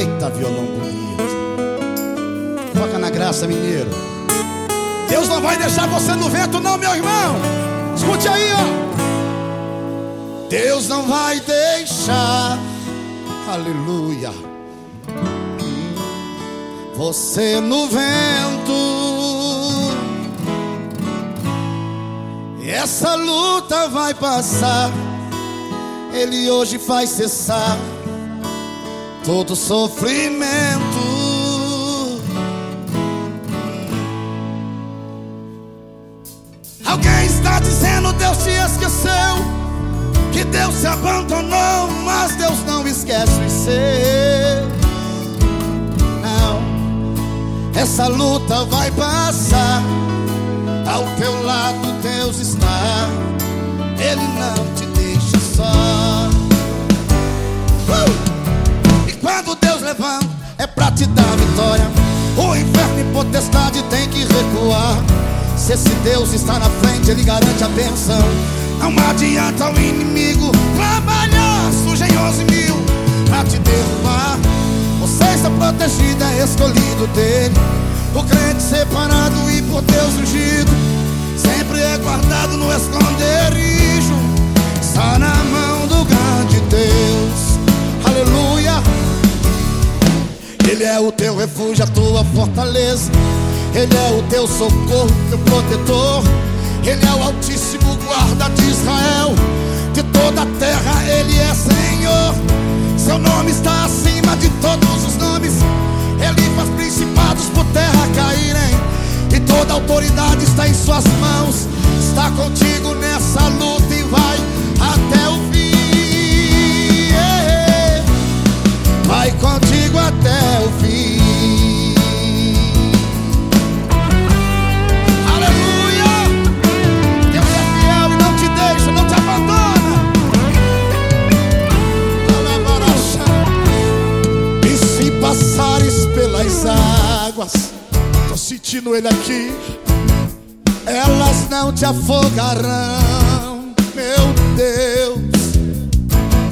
Eita, violão bonito. Toca na graça, mineiro. Deus não vai deixar você no vento, não, meu irmão. Escute aí, ó. Deus não vai deixar. Aleluia. Você no vento. Essa luta vai passar. Ele hoje faz cessar todo sofrimento. Alguém está dizendo Deus te esqueceu, que Deus se abandonou, mas Deus não esquece os seus. Não, essa luta vai passar. Ao teu lado Deus está, Ele não e potestade tem que recuar. Se esse Deus está na frente, Ele garante a benção. Não adianta o inimigo trabalhar sujenhoso e mil pra te derrubar. Você está protegido, é escolhido dele. O crente separado e por Deus ungido Sempre é guardado no esconderijo é o teu refúgio, a tua fortaleza. Ele é o teu socorro, teu protetor. Ele é o altíssimo guarda de Israel. De toda a terra Ele é Senhor. Seu nome está acima de todos os nomes. Ele faz principados por terra caírem. E toda autoridade está em suas mãos. Está contigo águas. Tô sentindo ele aqui. Elas não te afogarão Meu Deus.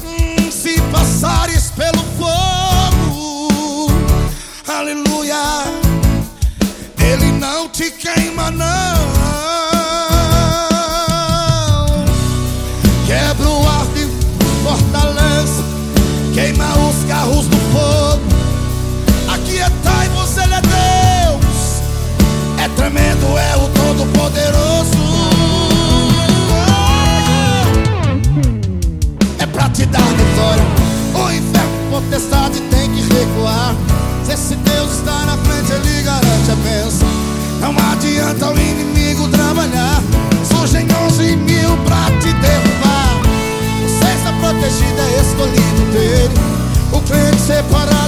Hum, Se passares pelo fogo Aleluia Ele não te queima não. Quebra o arco e fortaleza Queima os carros do fogo. Ele é Deus Todo-Poderoso É pra te dar vitória. O inferno potestade tem que recuar. Se esse Deus está na frente, ele garante a bênção. Não adianta o inimigo trabalhar. Surgem onze mil pra te derrubar. Você está protegido, é escolhido dele. O crente separado